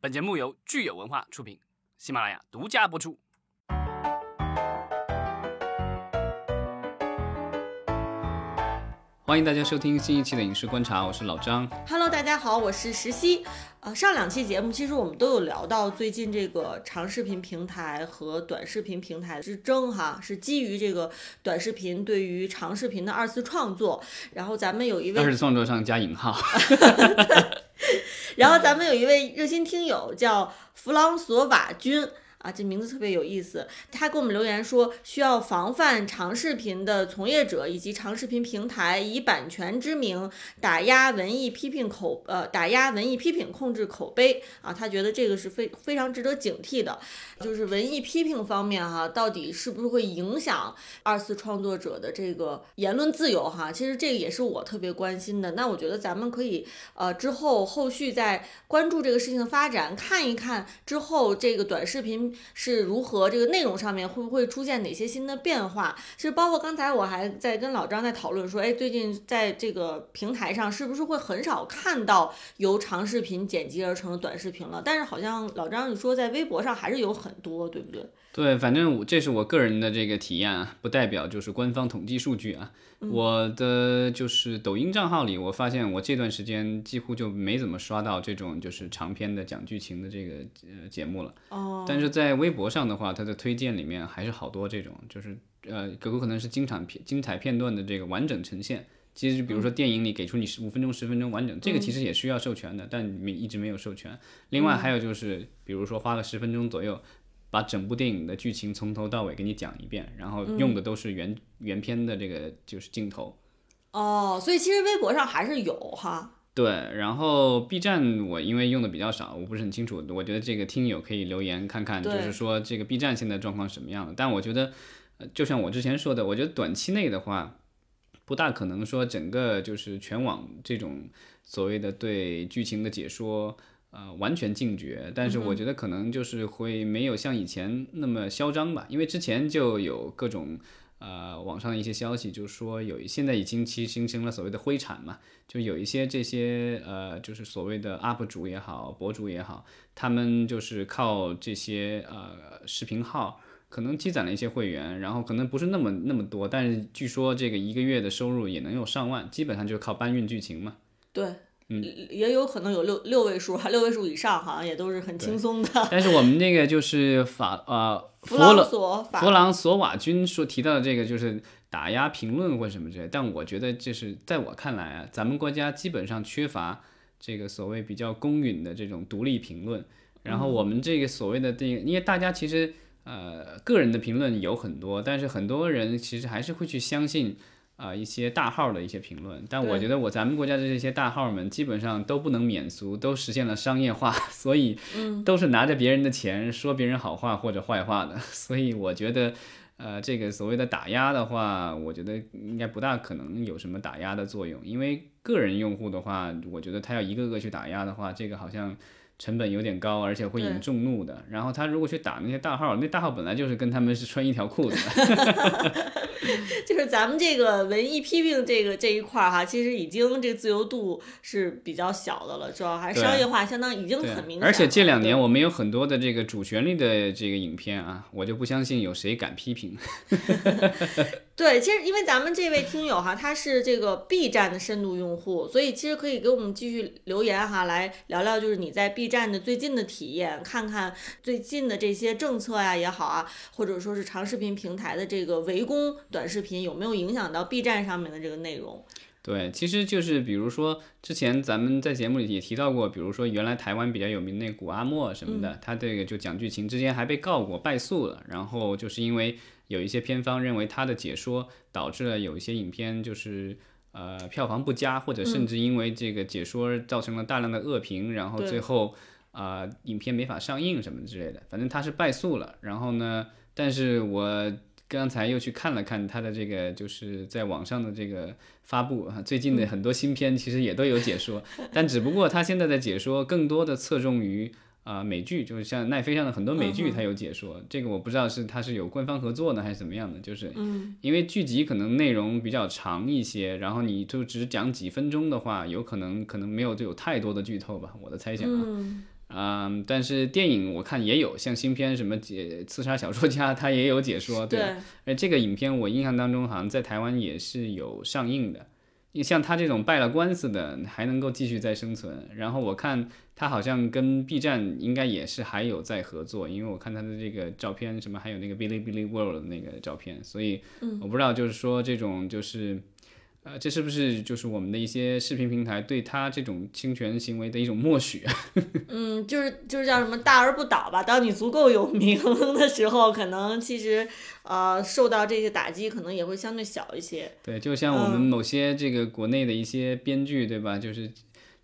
本节目由聚友文化出品，喜马拉雅独家播出。欢迎大家收听新一期的影视观察，我是老张。Hello，大家好，我是石溪。呃，上两期节目其实我们都有聊到最近这个长视频平台和短视频平台之争哈，是基于这个短视频对于长视频的二次创作。然后咱们有一位二次创作上加引号，然后咱们有一位热心听友叫弗朗索瓦君。啊，这名字特别有意思。他给我们留言说，需要防范长视频的从业者以及长视频平台以版权之名打压文艺批评口呃打压文艺批评控制口碑啊。他觉得这个是非非常值得警惕的。就是文艺批评方面哈，到底是不是会影响二次创作者的这个言论自由哈？其实这个也是我特别关心的。那我觉得咱们可以呃之后后续再关注这个事情的发展，看一看之后这个短视频是如何这个内容上面会不会出现哪些新的变化。其实包括刚才我还在跟老张在讨论说，哎，最近在这个平台上是不是会很少看到由长视频剪辑而成的短视频了？但是好像老张你说在微博上还是有很多，对不对？对，反正我这是我个人的这个体验啊，不代表就是官方统计数据啊。我的就是抖音账号里，我发现我这段时间几乎就没怎么刷到这种就是长篇的讲剧情的这个呃节目了。哦，但是在微博上的话，它的推荐里面还是好多这种，就是呃，有可能是经常片精彩片段的这个完整呈现。其实，比如说电影里给出你十五分钟、十分钟完整，这个其实也需要授权的，但没一直没有授权。另外还有就是，比如说花个十分钟左右，把整部电影的剧情从头到尾给你讲一遍，然后用的都是原、原片的这个就是镜头。哦，所以其实微博上还是有哈。对，然后 B 站我因为用的比较少，我不是很清楚。我觉得这个听友可以留言看看，就是说这个 B 站现在状况什么样的。但我觉得，呃就像我之前说的，我觉得短期内的话，不大可能说整个就是全网这种所谓的对剧情的解说。呃，完全禁绝，但是我觉得可能就是会没有像以前那么嚣张吧，因为之前就有各种呃网上的一些消息，就是说有现在已经其实形成了所谓的灰产嘛，就有一些这些呃，就是所谓的 UP 主也好，博主也好，他们就是靠这些呃视频号，可能积攒了一些会员，然后可能不是那么那么多，但是据说这个一个月的收入也能有上万，基本上就是靠搬运剧情嘛。对，嗯，也有可能有六六位数哈，六位数以上好像也都是很轻松的。但是我们那个就是法呃弗朗索弗朗索瓦君说提到的这个就是打压评论或什么之类，但我觉得就是在我看来啊，咱们国家基本上缺乏这个所谓比较公允的这种独立评论。然后我们这个所谓的这个，因为大家其实呃个人的评论有很多，但是很多人其实还是会去相信。啊、一些大号的一些评论，但我觉得我咱们国家的这些大号们基本上都不能免俗，都实现了商业化，所以都是拿着别人的钱说别人好话或者坏话的，所以我觉得，呃，这个所谓的打压的话，我觉得应该不大可能有什么打压的作用，因为个人用户的话，我觉得他要一个个去打压的话，这个好像成本有点高，而且会引众怒的。然后他如果去打那些大号，那大号本来就是跟他们是穿一条裤子的，就是咱们这个文艺批评这个这一块儿哈，其实已经这个自由度是比较小的了，主要还是商业化相当已经很明显。而且这两年我们有很多的这个主旋律的这个影片啊，我就不相信有谁敢批评。对，其实因为咱们这位听友哈，他是这个 B 站的深度用户，所以其实可以给我们继续留言哈，来聊聊就是你在 B 站的最近的体验，看看最近的这些政策呀也好啊，或者说是长视频平台的这个围攻短视频有没有影响到 B 站上面的这个内容。对，其实就是比如说，之前咱们在节目里也提到过，比如说原来台湾比较有名那古阿莫什么的，他这个就讲剧情，之前还被告过败诉了，然后就是因为有一些片方认为他的解说导致了有一些影片就是呃票房不佳，或者甚至因为这个解说造成了大量的恶评，然后最后啊、呃影片没法上映什么之类的，反正他是败诉了。然后呢，但是我刚才又去看了看他的这个就是在网上的这个发布啊，最近的很多新片其实也都有解说，但只不过他现在的解说更多的侧重于。啊、美剧就是像奈飞上的很多美剧，它有解说。这个我不知道是它是有官方合作呢，还是怎么样的。就是因为剧集可能内容比较长一些，然后你就只讲几分钟的话，有可能可能没有就有太多的剧透吧，我的猜想啊。嗯，但是电影我看也有，像新片什么解刺杀小说家，他也有解说，对。而这个影片我印象当中好像在台湾也是有上映的。你像他这种败了官司的，还能够继续再生存。然后我看他好像跟 B 站应该也是还有在合作，因为我看他的这个照片，什么还有那个 Billy Billy World 的那个照片，所以我不知道就是说这种就是。呃，这是不是就是我们的一些视频平台对他这种侵权行为的一种默许？嗯，就是就是叫什么大而不倒吧。当你足够有名 的时候，可能其实呃受到这些打击可能也会相对小一些。对，就像我们某些这个国内的一些编剧，对吧？就是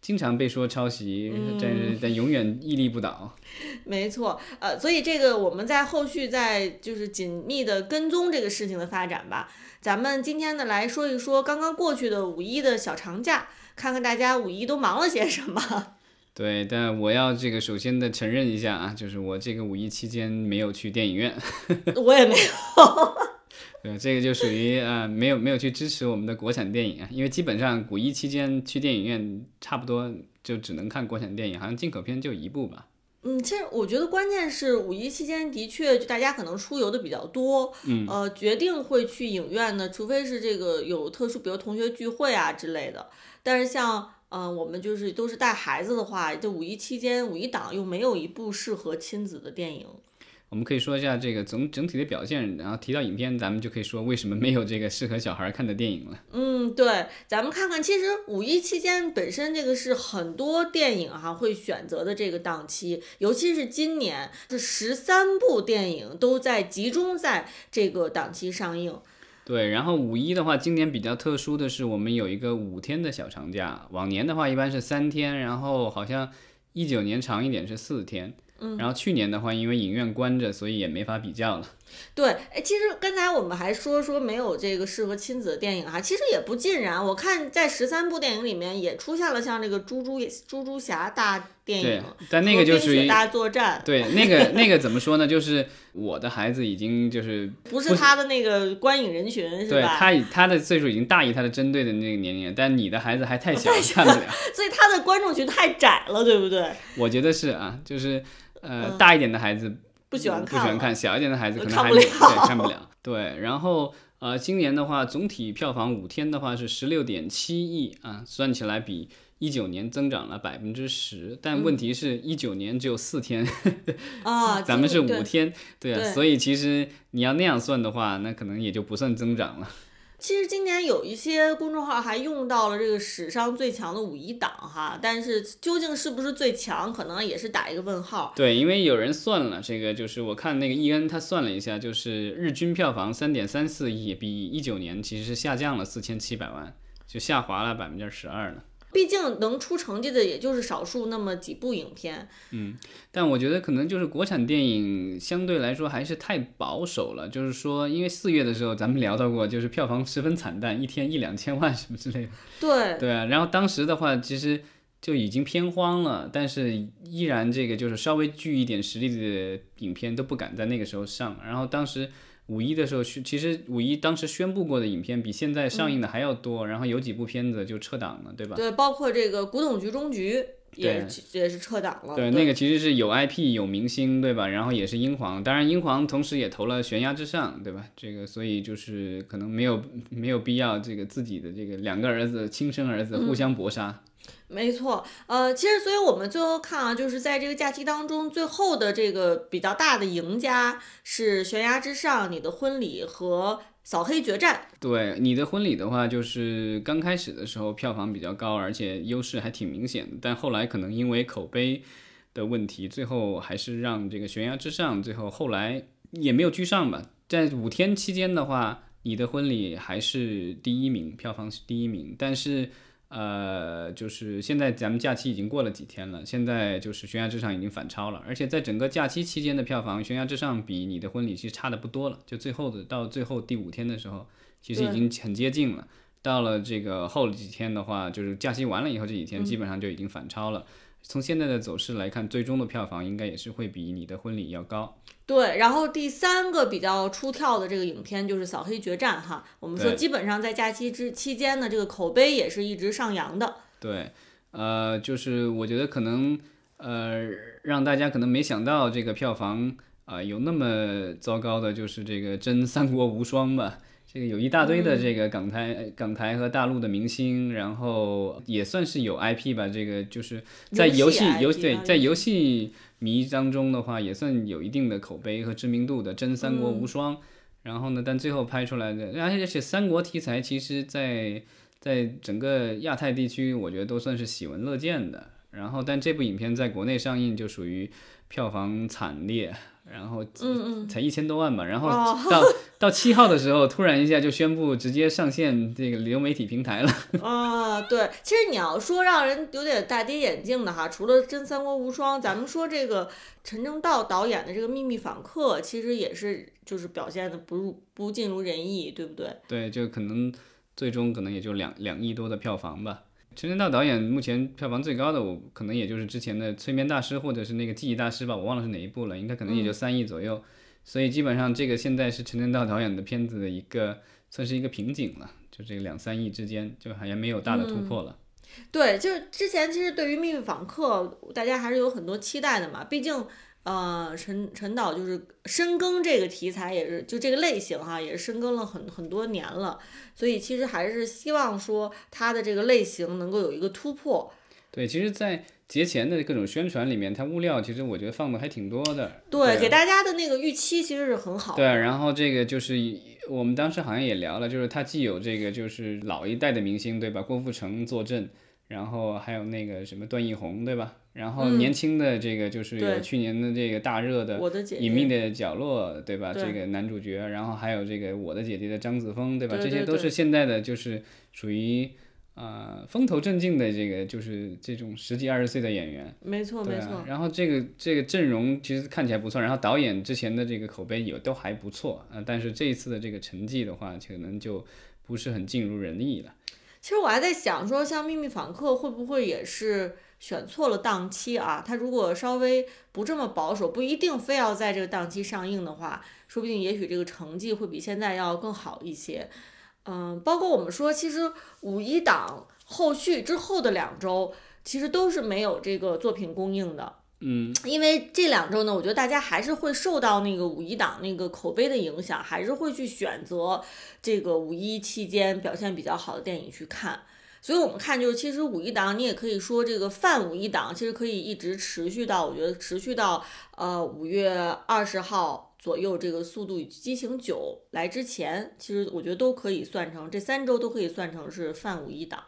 经常被说抄袭，但是但永远屹立不倒。没错，呃，所以这个我们在后续在就是紧密的跟踪这个事情的发展吧。咱们今天呢来说一说刚刚过去的五一的小长假，看看大家五一都忙了些什么。对，但我要这个首先的承认一下啊，就是我这个五一期间没有去电影院。我也没有。对，这个就属于呃，没有没有去支持我们的国产电影啊，因为基本上五一期间去电影院差不多就只能看国产电影，好像进口片就一部吧。嗯，其实我觉得关键是五一期间的确就大家可能出游的比较多，嗯，呃，决定会去影院的，除非是这个有特殊，比如同学聚会啊之类的。但是像嗯，我们就是都是带孩子的话，就五一期间五一档又没有一部适合亲子的电影。我们可以说一下这个总整体的表现，然后提到影片，咱们就可以说为什么没有这个适合小孩看的电影了。嗯，对，咱们看看，其实五一期间本身这个是很多电影哈会选择的这个档期，尤其是今年这十三部电影都在集中在这个档期上映。对，然后五一的话，今年比较特殊的是我们有一个五天的小长假，往年的话一般是三天，然后好像一九年长一点是四天。然后去年的话，因为影院关着，所以也没法比较了。对，哎，其实刚才我们还说说没有这个适合亲子的电影哈，其实也不尽然。我看在十三部电影里面也出现了像这个猪猪猪猪侠大电影，但那个就属于大作战。对，那个那个怎么说呢？就是我的孩子已经就是 不是他的那个观影人群是吧？对他他的岁数已经大于他的针对的那个年龄，但你的孩子还太小，看不了。所以他的观众群太窄了，对不对？我觉得是啊，就是呃大一点的孩子。不喜欢看，不喜欢看，小一点的孩子可能还对看不了。对，然后呃，今年的话，总体票房五天的话是十六点七亿啊，算起来比一九年增长了百分之十。但问题是一九年只有四天啊，咱们是五天，对啊，所以其实你要那样算的话，那可能也就不算增长了。其实今年有一些公众号还用到了这个史上最强的五一档哈，但是究竟是不是最强，可能也是打一个问号。对，因为有人算了，这个就是我看那个易恩他算了一下，就是日均票房三点三四亿，比一九年其实是下降了四千七百万，就下滑了百分之十二了。毕竟能出成绩的也就是少数那么几部影片，嗯，但我觉得可能就是国产电影相对来说还是太保守了。就是说，因为四月的时候咱们聊到过，就是票房十分惨淡，一天一两千万什么之类的。对 对啊，然后当时的话其实就已经偏荒了，但是依然这个就是稍微具一点实力的影片都不敢在那个时候上。然后当时。五一的时候，其实五一当时宣布过的影片比现在上映的还要多，然后有几部片子就撤档了，对吧？对，包括这个《古董局中局》也也是撤档了。对，那个其实是有 IP 有明星，对吧？然后也是英皇，当然英皇同时也投了《悬崖之上》，对吧？这个所以就是可能没有没有必要这个自己的这个两个儿子亲生儿子互相搏杀。没错，呃，其实，所以我们最后看啊，就是在这个假期当中，最后的这个比较大的赢家是《悬崖之上》、你的婚礼和《扫黑决战》。对，你的婚礼的话，就是刚开始的时候票房比较高，而且优势还挺明显的，但后来可能因为口碑的问题，最后还是让这个《悬崖之上》最后后来也没有居上吧。在五天期间的话，你的婚礼还是第一名，票房是第一名，但是。呃，就是现在咱们假期已经过了几天了，现在就是《悬崖之上》已经反超了，而且在整个假期期间的票房，《悬崖之上》比你的婚礼其实差的不多了，就最后的到最后第五天的时候，其实已经很接近了。到了这个后几天的话，就是假期完了以后这几天基本上就已经反超了。从现在的走势来看，最终的票房应该也是会比你的婚礼要高。对，然后第三个比较出跳的这个影片就是《扫黑决战》哈，我们说基本上在假期之期间呢，这个口碑也是一直上扬的。对，呃，就是我觉得可能呃，让大家可能没想到这个票房啊、有那么糟糕的，就是这个真三国无双吧。这个有一大堆的这个港台、港台和大陆的明星，然后也算是有 IP 吧。这个就是在游戏游啊对在游戏迷当中的话，也算有一定的口碑和知名度的真三国无双。然后呢，但最后拍出来的，而且三国题材其实在在整个亚太地区，我觉得都算是喜闻乐见的。然后，但这部影片在国内上映就属于票房惨烈，然后嗯才一千多万吧。然后哦 到、到七号的时候，突然一下就宣布直接上线这个流媒体平台了。啊，对，其实你要说让人有点大跌眼镜的哈，除了《真三国无双》，咱们说这个陈正道导演的这个《秘密访客》，其实也是就是表现的不如不尽如人意，对不对？对，就可能最终可能也就两两亿多的票房吧。陈正道导演目前票房最高的，我可能也就是之前的《催眠大师》或者是那个《记忆大师》吧，我忘了是哪一部了，应该可能也就三亿左右。所以基本上这个现在是陈正道导演的片子的一个算是一个瓶颈了，就这个两三亿之间，就好像没有大的突破了。对，就是之前其实对于《命运访客》，大家还是有很多期待的嘛。毕竟，呃，陈陈导就是深耕这个题材，也是就这个类型哈，也是深耕了很很多年了。所以其实还是希望说他的这个类型能够有一个突破。对，其实，在节前的各种宣传里面，它物料其实我觉得放的还挺多的。对，对给大家的那个预期其实是很好的。对，然后这个就是我们当时好像也聊了，就是他既有这个就是老一代的明星，对吧？郭富城坐镇，然后还有那个什么段奕宏，对吧？然后嗯年轻的这个就是有去年的这个大热的隐秘的角落，对吧？这个男主角，然后还有这个我的姐姐的张子枫，对吧？这些都是现在的就是属于呃风头正劲的这个就是这种十几二十岁的演员。没错啊没错，，然后这个这个阵容其实看起来不错，然后导演之前的这个口碑也都还不错啊、呃但是这一次的这个成绩的话，可能就不是很尽如人意了。其实我还在想说，像《秘密访客》会不会也是选错了档期啊？他如果稍微不这么保守，不一定非要在这个档期上映的话，说不定也许这个成绩会比现在要更好一些。嗯，包括我们说，其实五一档后续之后的两周，其实都是没有这个作品供应的。嗯，因为这两周呢，我觉得大家还是会受到那个五一档那个口碑的影响，还是会去选择这个五一期间表现比较好的电影去看。所以我们看就是，其实五一档你也可以说这个泛五一档，其实可以一直持续到，我觉得持续到呃五月二十号左右，这个《速度与激情九》来之前，其实我觉得都可以算成这三周都可以算成是泛五一档。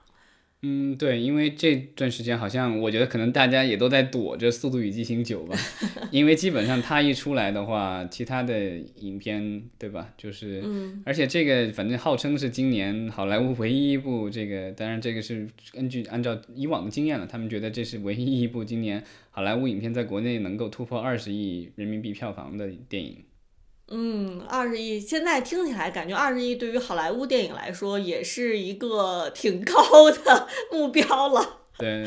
嗯，对，因为这段时间好像我觉得可能大家也都在躲着《速度与激情九》吧，因为基本上它一出来的话，其他的影片对吧，就是，嗯，而且这个反正号称是今年好莱坞唯一一部这个，当然这个是根据按照以往的经验了，他们觉得这是唯一一部今年好莱坞影片在国内能够突破二十亿人民币票房的电影。嗯，二十亿，现在听起来感觉二十亿对于好莱坞电影来说也是一个挺高的目标了。对，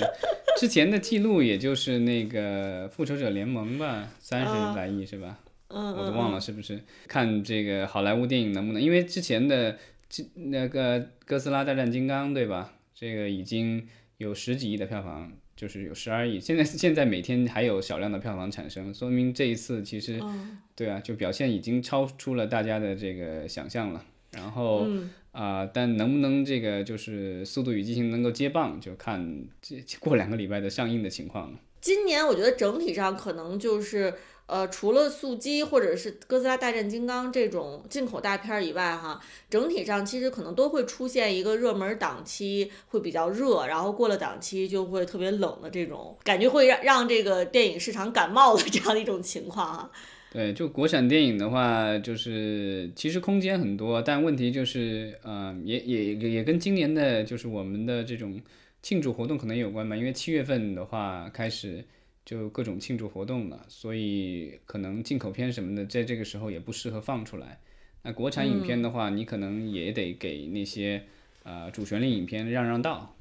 之前的记录也就是那个《复仇者联盟》吧，三啊十来亿是吧？嗯，我都忘了是不是？看这个好莱坞电影能不能，因为之前的这那个《哥斯拉大战金刚》对吧？这个已经有十几亿的票房，就是有十二亿。现在 现在每天还有少量的票房产生，说明这一次其实嗯对啊，就表现已经超出了大家的这个想象了。然后嗯，啊、但能不能这个就是《速度与激情》能够接棒，就看这 过两个礼拜的上映的情况了。今年我觉得整体上可能就是呃，除了速激或者是哥斯拉大战金刚这种进口大片以外，哈，整体上其实可能都会出现一个热门档期会比较热，然后过了档期就会特别冷的这种感觉，会让让这个电影市场感冒的 这样的一种情况啊。对，就国产电影的话，就是其实空间很多，但问题就是，呃，也也也也跟今年的就是我们的这种庆祝活动可能有关吧，因为七月份的话开始就各种庆祝活动了，所以可能进口片什么的在这个时候也不适合放出来。那国产影片的话，你可能也得给那些呃主旋律影片让让道。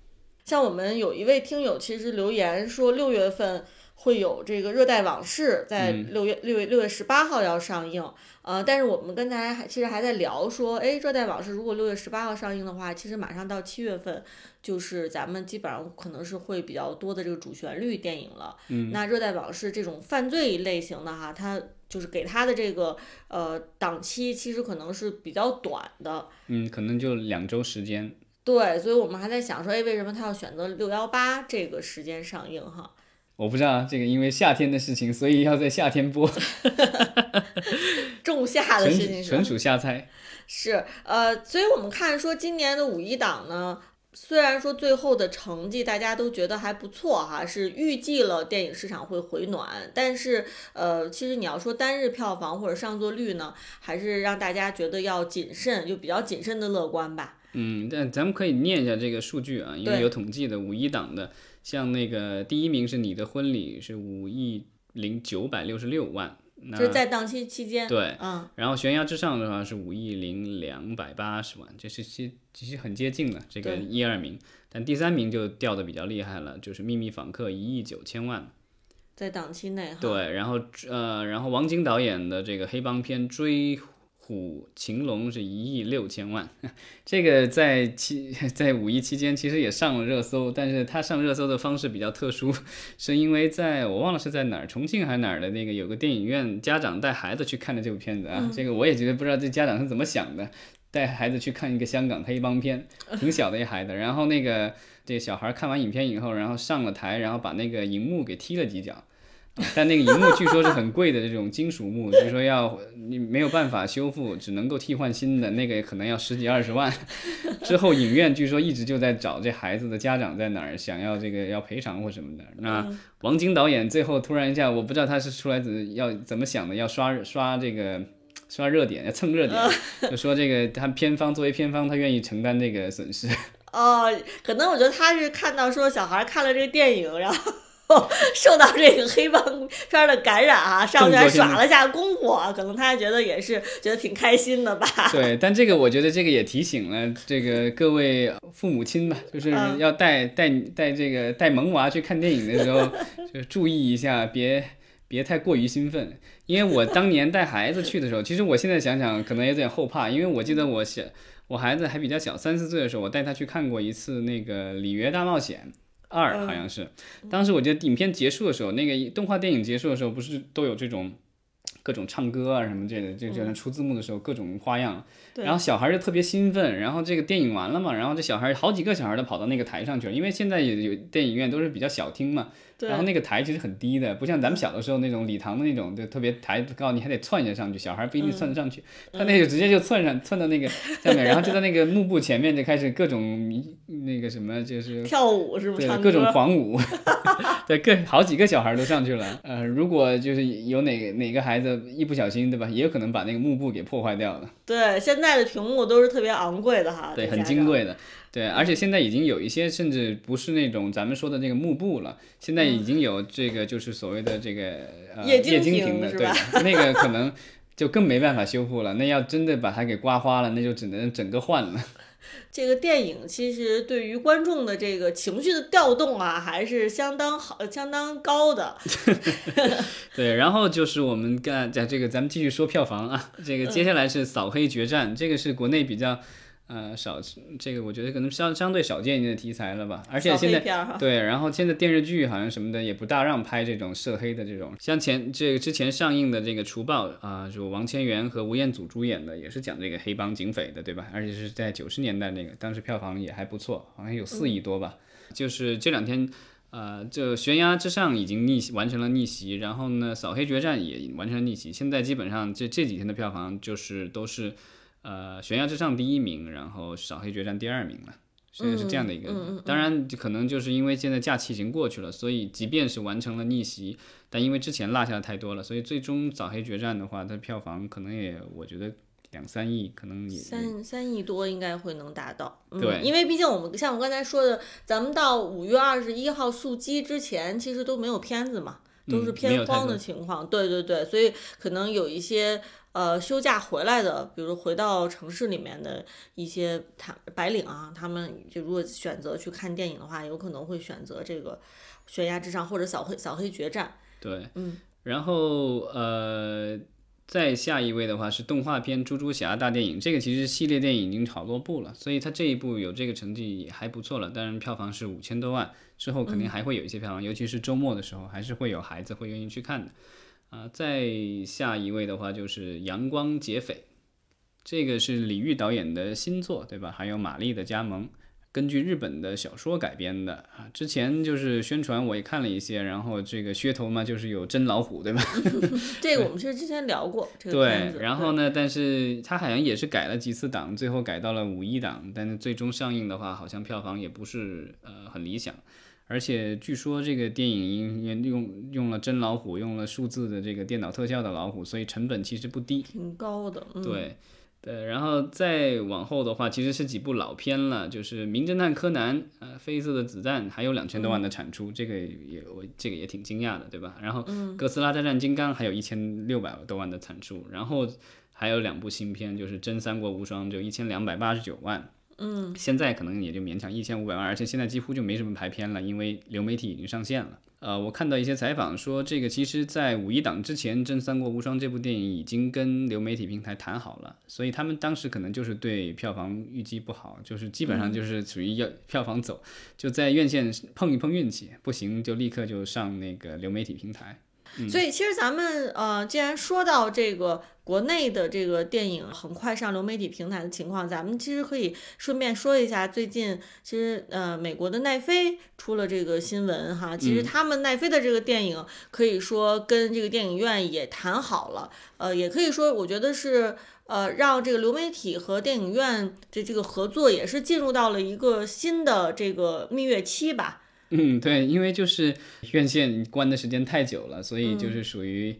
像我们有一位听友其实留言说，六月份会有这个《热带往事》在嗯六月六月六月十八号要上映，呃，但是我们跟大家还其实还在聊说，哎，《热带往事》如果六月十八号上映的话，其实马上到七月份，就是咱们基本上可能是会比较多的这个主旋律电影了。嗯，那《热带往事》这种犯罪类型的哈，它就是给它的这个呃档期其实可能是比较短的。嗯，可能就两周时间。对，所以我们还在想说，哎，为什么他要选择六幺八这个时间上映哈？我不知道这个，因为夏天的事情，所以要在夏天播，仲夏的事情纯属瞎猜。是，呃，所以我们看说今年的五一档呢，虽然说最后的成绩大家都觉得还不错哈，是预计了电影市场会回暖，但是呃，其实你要说单日票房或者上座率呢，还是让大家觉得要谨慎，就比较谨慎的乐观吧。嗯，但咱们可以念一下这个数据啊，因为有统计的五一档的，像那个第一名是你的婚礼是五亿零九百六十六万，就是在档期期间，对，嗯，然后悬崖之上的话是五亿零两百八十万，这是其其实很接近的这个一二名，但第三名就掉的比较厉害了，就是秘密访客一亿九千万，在档期内哈。对，然后呃，然后王晶导演的这个黑帮片《追虎擒龙》是一亿六千万，这个在期 在五一期间其实也上了热搜，但是他上热搜的方式比较特殊，是因为在我忘了是在哪儿，重庆还是哪儿的那个有个电影院，家长带孩子去看的这部片子啊，这个我也觉得不知道这家长是怎么想的，带孩子去看一个香港黑帮片，挺小的一孩子，然后那个这个小孩看完影片以后，然后上了台，然后把那个荧幕给踢了几脚。但那个荧幕据说是很贵的这种金属幕，据说要你没有办法修复，只能够替换新的，那个可能要十几二十万。之后影院据说一直就在找这孩子的家长在哪儿，想要这个要赔偿或什么的。那王晶导演最后突然一下，我不知道他是出来怎要怎么想的，要刷刷这个刷热点，要蹭热点，就说这个他片方作为片方，他愿意承担这个损失。哦，可能我觉得他是看到说小孩看了这个电影，然后 受到这个黑帮片的感染啊，上去还耍了下功夫啊，可能他觉得也是觉得挺开心的吧。对，但这个我觉得这个也提醒了这个各位父母亲吧，就是嗯要带带带这个带萌娃去看电影的时候，就注意一下，别别太过于兴奋。因为我当年带孩子去的时候，其实我现在想想可能有点后怕，因为我记得我小我孩子还比较小，三四岁的时候，我带他去看过一次那个《里约大冒险》。二好像是，当时我记得影片结束的时候，那个动画电影结束的时候，不是都有这种各种唱歌啊什么这的，就就出字幕的时候各种花样，然后小孩就特别兴奋，然后这个电影完了嘛，然后这小孩好几个小孩都跑到那个台上去了，因为现在有有电影院都是比较小厅嘛，对然后那个台其实很低的，不像咱们小的时候那种礼堂的那种，就特别台高，你还得窜一下上去，小孩不一定窜得上去，他那个直接就窜上窜到那个下面，然后就在那个幕布前面就开始各种迷那个什么就是跳舞是不是？对，各种狂舞，对，各好几个小孩都上去了。呃，如果就是有哪个哪个孩子一不小心，对吧，也有可能把那个幕布给破坏掉了。对，现在的屏幕都是特别昂贵的哈，对，很。金贵的。对，而且现在已经有一些甚至不是那种咱们说的那个幕布了，现在已经有这个就是所谓的这个呃液晶屏屏的，对的，那个可能就更没办法修复了。那要真的把它给刮花了，那就只能整个换了。这个电影其实对于观众的这个情绪的调动啊，还是相当好、相当高的。对，然后就是我们干在这个，咱们继续说票房啊。这个接下来是《扫黑决战》，这个是国内比较呃少，这个我觉得可能相相对少见一点的题材了吧。而且现在对，然后现在电视剧好像什么的也不大让拍这种涉黑的这种，像前这个之前上映的这个《除暴》啊，就王千源和吴彦祖主演的，也是讲这个黑帮警匪的，对吧？而且是在九十年代那个，当时票房也还不错，好像有四亿多吧。就是这两天，呃，这悬崖之上已经逆袭完成了逆袭，然后呢，扫黑决战也完成了逆袭。现在基本上这这几天的票房就是都是，呃，悬崖之上第一名，然后扫黑决战第二名了。现在是这样的一个，当然可能就是因为现在假期已经过去了，所以即便是完成了逆袭，但因为之前落下的太多了，所以最终扫黑决战的话，它票房可能也我觉得两三亿，可能也也三三亿多应该会能达到。嗯、对因为毕竟我们像我刚才说的，咱们到五月二十一号速激之前，其实都没有片子嘛。都是嗯没有太偏荒的情况。对对对，所以可能有一些呃休假回来的，比如回到城市里面的一些他白领啊，他们就如果选择去看电影的话，有可能会选择这个悬崖之上或者小黑小黑决战。对，嗯，然后呃，再下一位的话是动画片《猪猪侠大电影》，这个其实系列电影已经好多部了，所以它这一部有这个成绩也还不错了。当然票房是五千多万，之后肯定还会有一些票房，尤其是周末的时候，还是会有孩子会愿意去看的。啊、再下一位的话就是《阳光劫匪》，这个是李玉导演的新作，对吧？还有马丽的加盟。根据日本的小说改编的啊，之前就是宣传我也看了一些，然后这个噱头嘛，就是有真老虎，对吧？这个我们是之前聊过这个，，对然后呢，但是它好像也是改了几次档，最后改到了五一档，但是最终上映的话，好像票房也不是呃很理想。而且据说这个电影因用用了真老虎，用了数字的这个电脑特效的老虎，所以成本其实不低。挺高的，嗯，对，对，然后再往后的话，其实是几部老片了，就是《名侦探柯南》呃，《绯色的子弹》还有两千多万的产出，这个也我这个也挺惊讶的，对吧？然后《哥斯拉大战金刚》还有一千六百多万的产出，然后还有两部新片，就是《真三国无双》就一千两百八十九万。嗯，现在可能也就勉强一千五百万，而且现在几乎就没什么排片了，因为流媒体已经上线了。呃，我看到一些采访说，这个其实在五一档之前，《真三国无双》这部电影已经跟流媒体平台谈好了，所以他们当时可能就是对票房预计不好，就是基本上就是属于要票房走，就在院线碰一碰运气，不行就立刻就上那个流媒体平台。所以其实咱们呃，既然说到这个国内的这个电影很快上流媒体平台的情况，咱们其实可以顺便说一下，最近其实呃，美国的奈飞出了这个新闻哈，其实他们奈飞的这个电影可以说跟这个电影院也谈好了，呃，也可以说我觉得是。呃，让这个流媒体和电影院的这个合作也是进入到了一个新的这个蜜月期吧。嗯，对，因为就是院线关的时间太久了，所以就是属于，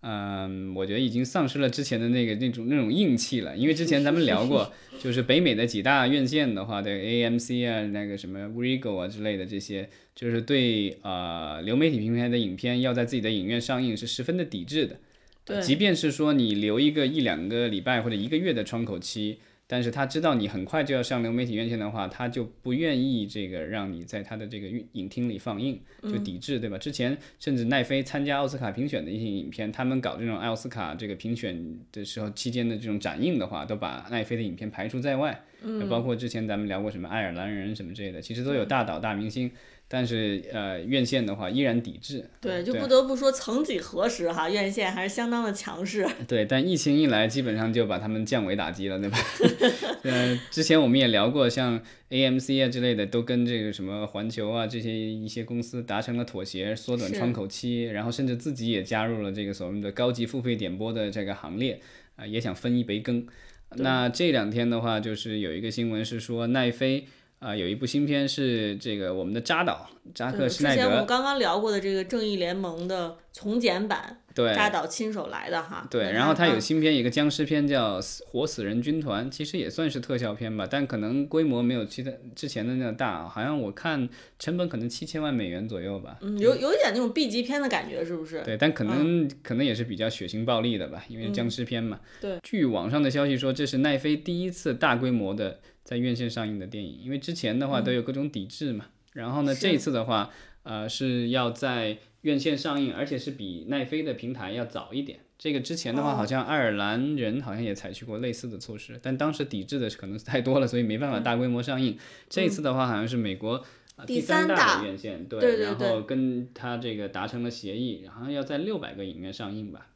嗯、我觉得已经丧失了之前的那个那种那种硬气了。因为之前咱们聊过，就是北美的几大院线的话，对 AMC 啊，那个什么 Regal 啊之类的这些，就是对呃流媒体平台的影片要在自己的影院上映是十分的抵制的。对即便是说你留一个一两个礼拜或者一个月的窗口期，但是他知道你很快就要上流媒体院线的话，他就不愿意这个让你在他的这个影影厅里放映，就抵制，对吧？之前甚至奈飞参加奥斯卡评选的一些影片，他们搞这种奥斯卡这个评选的时候期间的这种展映的话，都把奈飞的影片排除在外。嗯，包括之前咱们聊过什么爱尔兰人什么之类的，其实都有大导大明星，但是呃院线的话依然抵制。对，就不得不说，曾几何时哈，院线还是相当的强势。对，但疫情一来，基本上就把他们降维打击了，对吧？呃，之前我们也聊过，像 AMC 啊之类的，都跟这个什么环球啊这些一些公司达成了妥协，缩短窗口期，然后甚至自己也加入了这个所谓的高级付费点播的这个行列，啊、也想分一杯羹。那这两天的话，就是有一个新闻是说奈飞。啊、有一部新片是这个我们的扎导扎克对之施耐德，前我们刚刚聊过的这个《正义联盟》的从简版，对，扎导亲手来的哈。对，然后他有嗯新片，一个僵尸片叫《死活死人军团》，其实也算是特效片吧，但可能规模没有其他之前的那样大，好像我看成本可能七千万美元左右吧。嗯，有有一点那种 B 级片的感觉，是不是？对，但可能、可能也是比较血腥暴力的吧，因为僵尸片嘛。对。据网上的消息说，这是奈飞第一次大规模的在院线上映的电影，因为之前的话都有各种抵制嘛。然后呢，这一次的话，呃，是要在院线上映，而且是比奈飞的平台要早一点。这个之前的话，哦好像爱尔兰人好像也采取过类似的措施，但当时抵制的可能是太多了，所以没办法大规模上映。这一次的话，好像是美国。啊第第三大的院线，对，对对然后跟他这个达成了协议，好像要在六百个影院上映吧。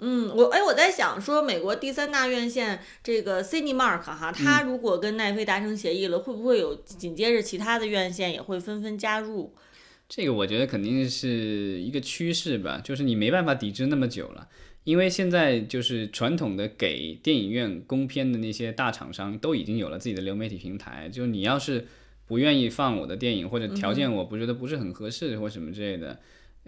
嗯，我哎，我在想说，美国第三大院线这个 Cinemark 哈，它嗯。如果跟奈飞达成协议了，会不会有紧接着其他的院线也会纷纷加入？这个我觉得肯定是一个趋势吧，就是你没办法抵制那么久了，因为现在就是传统的给电影院供片的那些大厂商都已经有了自己的流媒体平台，就你要是不愿意放我的电影，或者条件我不觉得不是很合适或什么之类的，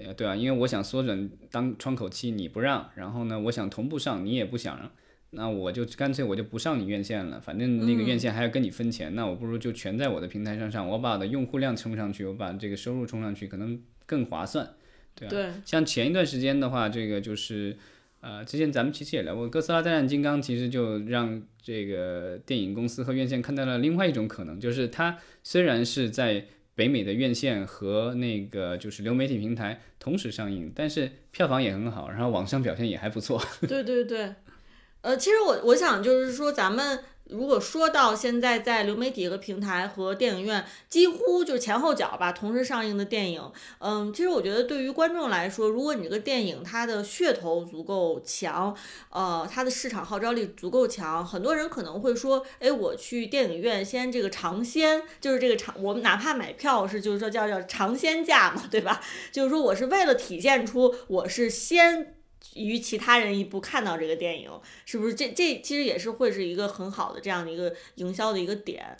呃，对啊，因为我想缩短当窗口期你不让，然后呢，我想同步上你也不想让。那我就干脆我就不上你院线了，反正那个院线还要跟你分钱，那我不如就全在我的平台上上，我把我的用户量冲上去，我把这个收入冲上去，可能更划算。对啊，对，像前一段时间的话，这个就是，呃，之前咱们其实也聊过，《哥斯拉大战金刚》其实就让这个电影公司和院线看到了另外一种可能，就是它虽然是在北美的院线和那个就是流媒体平台同时上映，但是票房也很好，然后网上表现也还不错。对对对，呃，其实我我想就是说，咱们如果说到现在在流媒体和平台和电影院几乎就是前后脚吧同时上映的电影，嗯，其实我觉得对于观众来说，如果你这个电影它的噱头足够强，呃，它的市场号召力足够强，很多人可能会说，哎，我去电影院先这个尝鲜，就是这个尝，我们哪怕买票是就是说叫叫尝鲜价嘛，对吧？就是说我是为了体现出我是先。于其他人一步看到这个电影，是不是这这其实也是会是一个很好的这样的一个营销的一个点？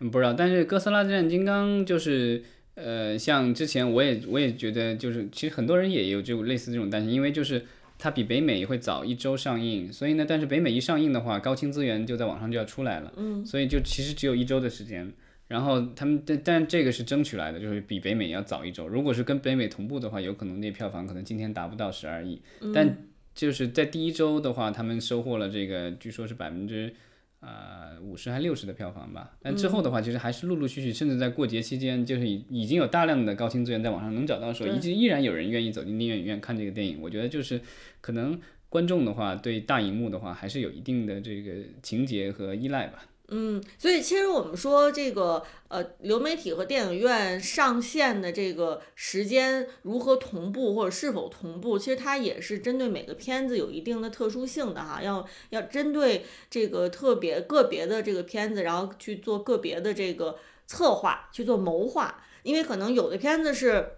嗯，不知道，但是《哥斯拉大战金刚》就是，呃，像之前我也我也觉得，就是其实很多人也有这种类似这种担心，因为就是它比北美会早一周上映，所以呢，但是北美一上映的话，高清资源就在网上就要出来了，嗯，所以就其实只有一周的时间。然后他们，但但这个是争取来的，就是比北美要早一周。如果是跟北美同步的话，有可能那票房可能今天达不到十二亿，但就是在第一周的话，他们收获了这个，据说是百分之呃五十还六十的票房吧。但之后的话，其实还是陆陆续续，甚至在过节期间，就是已已经有大量的高清资源在网上能找到的时候，对一直依然有人愿意走进电影院看这个电影。我觉得就是可能观众的话，对大荧幕的话，还是有一定的这个情节和依赖吧。嗯，所以其实我们说这个呃，流媒体和电影院上线的这个时间如何同步或者是否同步，其实它也是针对每个片子有一定的特殊性的哈，要要针对这个特别个别的这个片子，然后去做个别的这个策划，去做谋划，因为可能有的片子是。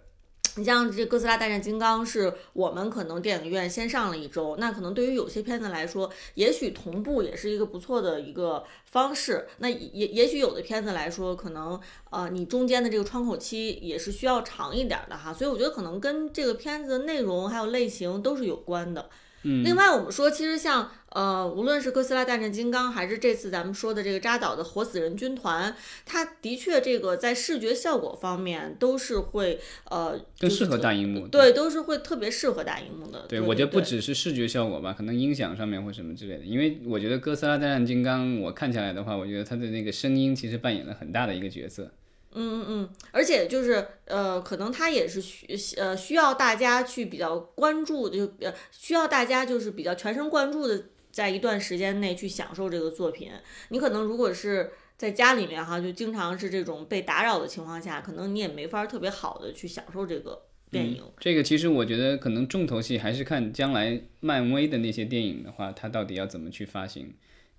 你像这《哥斯拉大战金刚》是我们可能电影院先上了一周，那可能对于有些片子来说，也许同步也是一个不错的一个方式。那也也许有的片子来说，可能呃你中间的这个窗口期也是需要长一点的哈。所以我觉得可能跟这个片子的内容还有类型都是有关的。嗯，另外我们说，其实像呃，无论是哥斯拉大战金刚，还是这次咱们说的这个扎导的活死人军团，它的确这个在视觉效果方面都是会呃更适合大荧幕。对，都是会特别适合大荧幕的。对，对，我觉得不只是视觉效果吧，可能音响上面或什么之类的。因为我觉得《哥斯拉大战金刚》，我看起来的话，我觉得它的那个声音其实扮演了很大的一个角色。嗯嗯嗯，而且就是呃，可能他也是需呃需要大家去比较关注的，就呃需要大家就是比较全神贯注的，在一段时间内去享受这个作品。你可能如果是在家里面哈，就经常是这种被打扰的情况下，可能你也没法特别好的去享受这个电影。这个其实我觉得可能重头戏还是看将来漫威的那些电影的话，它到底要怎么去发行。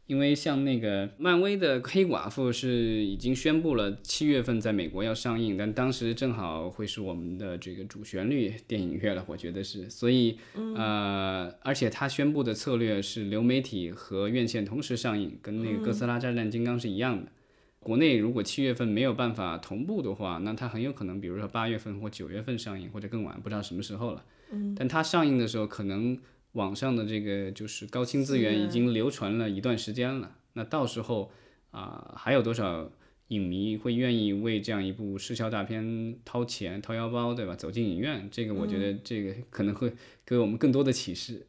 因为像那个漫威的黑寡妇是已经宣布了七月份在美国要上映，但当时正好会是我们的这个主旋律电影月了，我觉得是，所以呃，而且他宣布的策略是流媒体和院线同时上映，跟那个哥斯拉大战金刚是一样的。国内如果七月份没有办法同步的话，那它很有可能，比如说八月份或九月份上映，或者更晚，不知道什么时候了。嗯，但它上映的时候，可能网上的这个就是高清资源已经流传了一段时间了。那到时候啊、还有多少影迷会愿意为这样一部视效大片掏钱掏腰包，对吧？走进影院，这个我觉得这个可能会给我们更多的启示。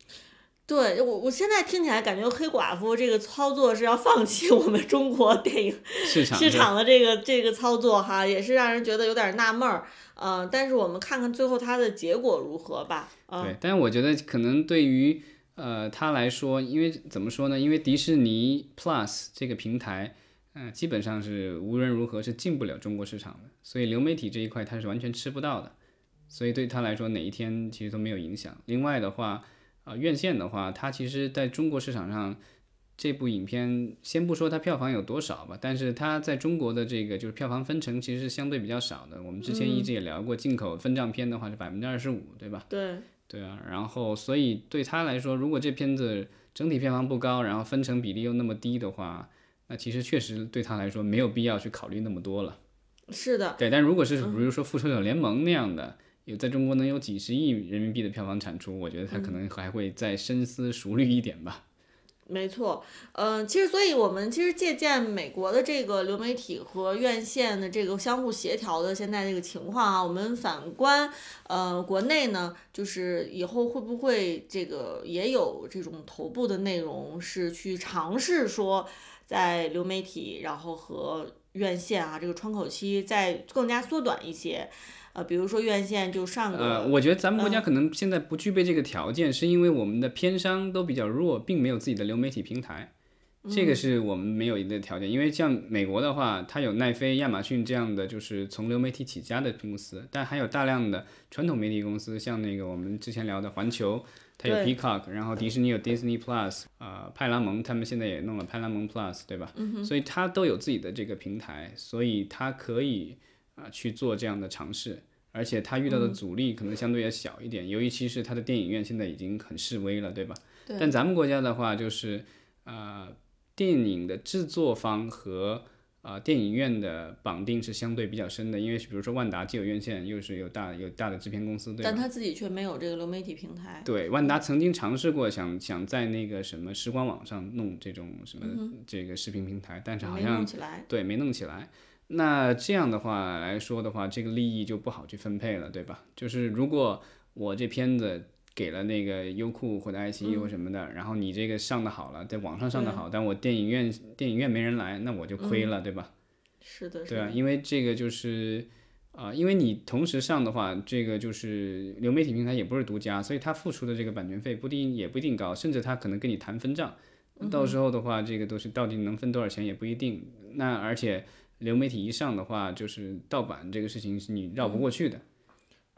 对我，我现在听起来感觉黑寡妇这个操作是要放弃我们中国电影市场市场的这个这个操作哈，也是让人觉得有点纳闷儿。呃，但是我们看看最后它的结果如何吧。嗯、对，但是我觉得可能对于呃他来说，因为怎么说呢？因为迪士尼 Plus 这个平台，嗯、基本上是无论如何是进不了中国市场的，所以流媒体这一块它是完全吃不到的，所以对他来说哪一天其实都没有影响。另外的话，啊、院线的话，它其实在中国市场上。这部影片先不说它票房有多少吧，但是它在中国的这个就是票房分成其实是相对比较少的。我们之前一直也聊过，进口分账片的话是百分之二十五，对吧？对，对啊，然后所以对他来说，如果这片子整体票房不高，然后分成比例又那么低的话，那其实确实对他来说没有必要去考虑那么多了。是的，对，但如果是比如说《复仇者联盟》那样的，有在中国能有几十亿人民币的票房产出，我觉得他可能还会再深思熟虑一点吧。没错，嗯，其实，所以我们其实借鉴美国的这个流媒体和院线的这个相互协调的现在这个情况啊，我们反观，呃，国内呢，就是以后会不会这个也有这种头部的内容是去尝试说，在流媒体，然后和院线啊这个窗口期再更加缩短一些。呃，比如说院线就上个，呃，我觉得咱们国家可能现在不具备这个条件，是因为我们的片商都比较弱，并没有自己的流媒体平台，这个是我们没有一个条件。因为像美国的话，它有奈飞、亚马逊这样的就是从流媒体起家的公司，但还有大量的传统媒体公司，像那个我们之前聊的环球，它有 Peacock，然后迪士尼有 Disney Plus，呃，派拉蒙他们现在也弄了派拉蒙 Plus，对吧？所以它都有自己的这个平台，所以它可以啊去做这样的尝试。而且他遇到的阻力可能相对要小一点，尤其是他的电影院现在已经很示威了，对吧？对。但咱们国家的话，就是呃，电影的制作方和啊电影院的绑定是相对比较深的，因为比如说万达既有院线，又是有大有大的制片公司，对但他自己却没有这个流媒体平台。对，万达曾经尝试过想想在那个什么时光网上弄这种什么这个视频平台，但是好像对没弄起来。那这样的话来说的话，这个利益就不好去分配了，对吧？就是如果我这片子给了那个优酷或者爱奇艺或什么的，然后你这个上的好了，在网上上的好，但我电影院电影院没人来，那我就亏了，对吧？是的，对啊，因为这个就是啊，因为你同时上的话，这个就是流媒体平台也不是独家，所以他付出的这个版权费不一定也不一定高，甚至他可能跟你谈分账，到时候的话，这个都是到底能分多少钱也不一定。那而且。流媒体一上的话，就是盗版这个事情是你绕不过去的。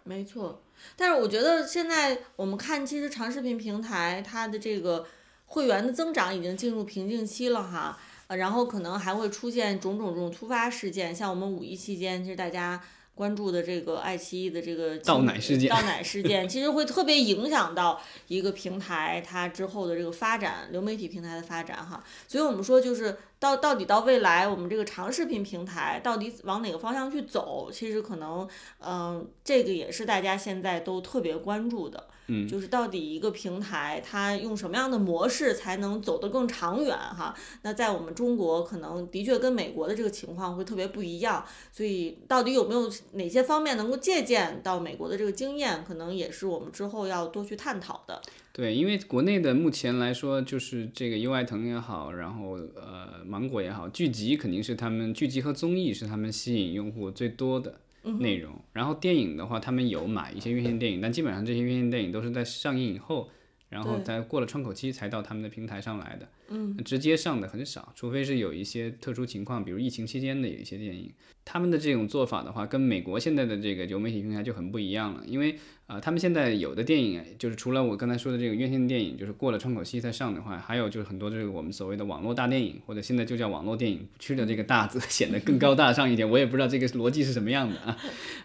没错，但是我觉得现在我们看，其实长视频平台它的这个会员的增长已经进入瓶颈期了哈，呃，然后可能还会出现种种这种突发事件，像我们五一期间，其实大家。关注的这个爱奇艺的这个倒 奶事件，倒奶事件其实会特别影响到一个平台它之后的这个发展，流媒体平台的发展哈。所以我们说就是到到底到未来，我们这个长视频平台到底往哪个方向去走，其实可能嗯，这个也是大家现在都特别关注的。嗯，就是到底一个平台它用什么样的模式才能走得更长远哈？那在我们中国可能的确跟美国的这个情况会特别不一样，所以到底有没有哪些方面能够借鉴到美国的这个经验，可能也是我们之后要多去探讨的。对，因为国内的目前来说，就是这个优爱腾也好，然后呃芒果也好，剧集肯定是他们剧集和综艺是他们吸引用户最多的。内容，然后电影的话，他们有买一些院线电影，但基本上这些院线电影都是在上映以后，然后在过了窗口期才到他们的平台上来的。嗯，直接上的很少，除非是有一些特殊情况，比如疫情期间的有一些电影，他们的这种做法的话，跟美国现在的这个流媒体平台就很不一样了。因为啊，他们现在有的电影，就是除了我刚才说的这个院线电影，就是过了窗口期才上的话，还有就是很多这个我们所谓的网络大电影，或者现在就叫网络电影，去了这个大字 显得更高大上一点。我也不知道这个逻辑是什么样的啊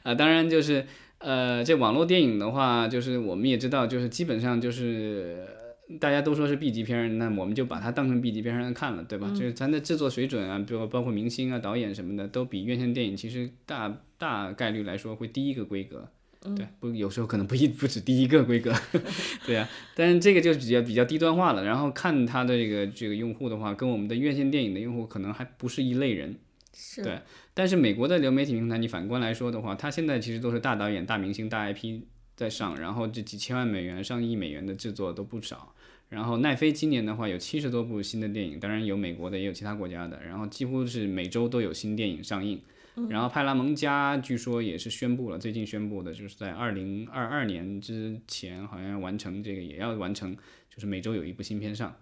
啊，当然就是呃，这网络电影的话，就是我们也知道，就是基本上就是。大家都说是 B 级片，那我们就把它当成 B 级片来看了，对吧？就是咱的制作水准啊，比如包括明星啊、导演什么的，都比院线电影其实大大概率来说会低一个规格，对，不有时候可能不一不止低一个规格，对啊。但是这个就比较比较低端化了。然后看它的这个这个用户的话，跟我们的院线电影的用户可能还不是一类人，对。但是美国的流媒体平台，你反观来说的话，它现在其实都是大导演、大明星、大 IP 在上，然后这几千万美元、上亿美元的制作都不少。然后奈飞今年的话有七十多部新的电影，当然有美国的，也有其他国家的。然后几乎是每周都有新电影上映。然后派拉蒙家据说也是宣布了，最近宣布的就是在二零二二年之前好像要完成这个，也要完成，就是每周有一部新片上。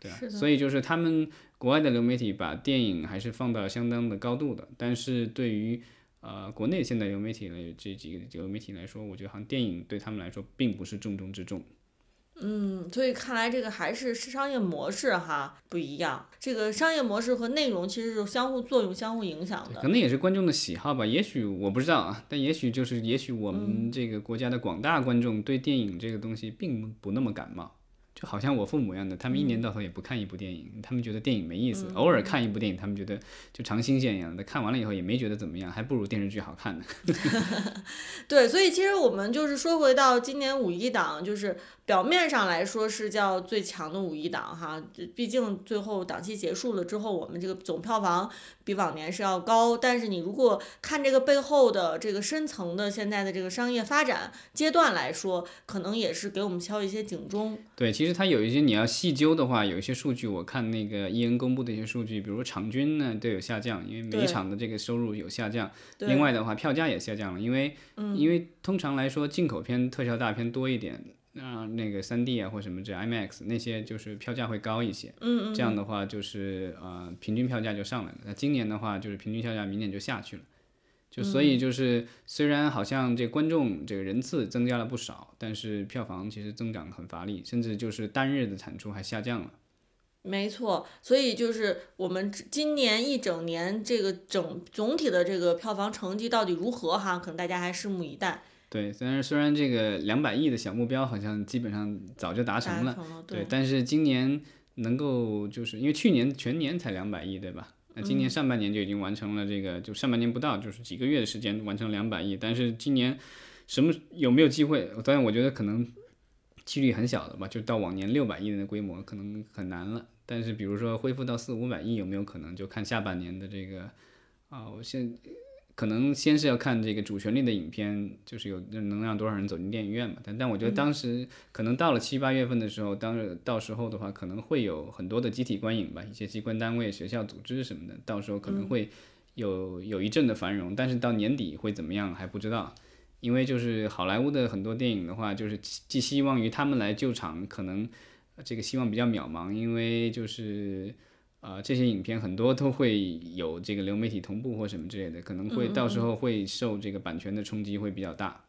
对啊，所以就是他们国外的流媒体把电影还是放到相当的高度的，但是对于呃国内现在流媒体的这几个流媒体来说，我觉得好像电影对他们来说并不是重中之重。嗯，所以看来这个还是商业模式哈不一样。这个商业模式和内容其实是相互作用、相互影响的。可能也是观众的喜好吧，也许我不知道啊，但也许就是，也许我们这个国家的广大观众对电影这个东西并不那么感冒。就好像我父母一样的，他们一年到头也不看一部电影，他们觉得电影没意思。偶尔看一部电影，他们觉得就尝新鲜一样的。看完了以后也没觉得怎么样，还不如电视剧好看呢。对，所以其实我们就是说回到今年五一档，就是表面上来说是叫最强的五一档哈，毕竟最后档期结束了之后，我们这个总票房比往年是要高。但是你如果看这个背后的这个深层的现在的这个商业发展阶段来说，可能也是给我们敲一些警钟。对，其实它有一些你要细究的话，有一些数据，我看那个伊恩公布的一些数据，比如场均呢都有下降，因为每一场的这个收入有下降。另外的话，票价也下降了，因为因为通常来说进口片特效大片多一点。啊，那个三 D 啊，或什么这 IMAX 那些就是票价会高一些，嗯嗯，这样的话就是呃平均票价就上来了。那今年的话就是平均票价明年就下去了，就所以就是虽然好像这观众这个人次增加了不少，但是票房其实增长很乏力，甚至就是单日的产出还下降了。没错，所以就是我们今年一整年这个整总体的这个票房成绩到底如何哈，可能大家还拭目以待。对，虽然虽然这个两百亿的小目标好像基本上早就达成了，对，但是今年能够就是因为去年全年才两百亿，对吧？那今年上半年就已经完成了这个，就上半年不到就是几个月的时间完成两百亿，但是今年什么有没有机会？当然我觉得可能几率很小的吧，就到往年六百亿的规模可能很难了。但是比如说恢复到四五百亿有没有可能？就看下半年的这个啊，我现。可能先是要看这个主旋律的影片，就是有能让多少人走进电影院嘛？但但我觉得当时可能到了七八月份的时候，当到时候的话，可能会有很多的集体观影吧，一些机关单位、学校组织什么的，到时候可能会有有一阵的繁荣。但是到年底会怎么样还不知道，因为就是好莱坞的很多电影的话，就是寄希望于他们来救场，可能这个希望比较渺茫，因为就是。啊，这些影片很多都会有这个流媒体同步或什么之类的，可能会到时候会受这个版权的冲击会比较大。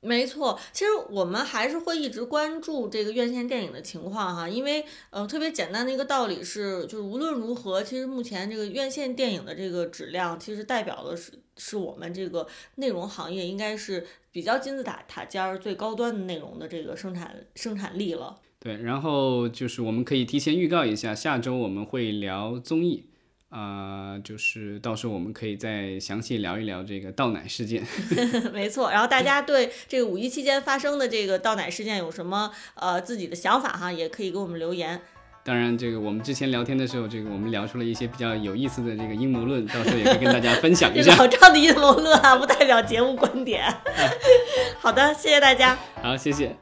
没错，其实我们还是会一直关注这个院线电影的情况哈，因为呃特别简单的一个道理是，就是无论如何，其实目前这个院线电影的这个质量，其实代表的是是我们这个内容行业应该是比较金字塔塔尖儿最高端的内容的这个生产生产力了。对，然后就是我们可以提前预告一下，下周我们会聊综艺，啊，就是到时候我们可以再详细聊一聊这个倒奶事件。没错，然后大家对这个五一期间发生的这个倒奶事件有什么呃自己的想法哈，也可以给我们留言。当然，这个我们之前聊天的时候，这个我们聊出了一些比较有意思的这个阴谋论，到时候也可以跟大家分享一下。老赵的阴谋论啊，不代表节目观点。好的，谢谢大家。好，谢谢。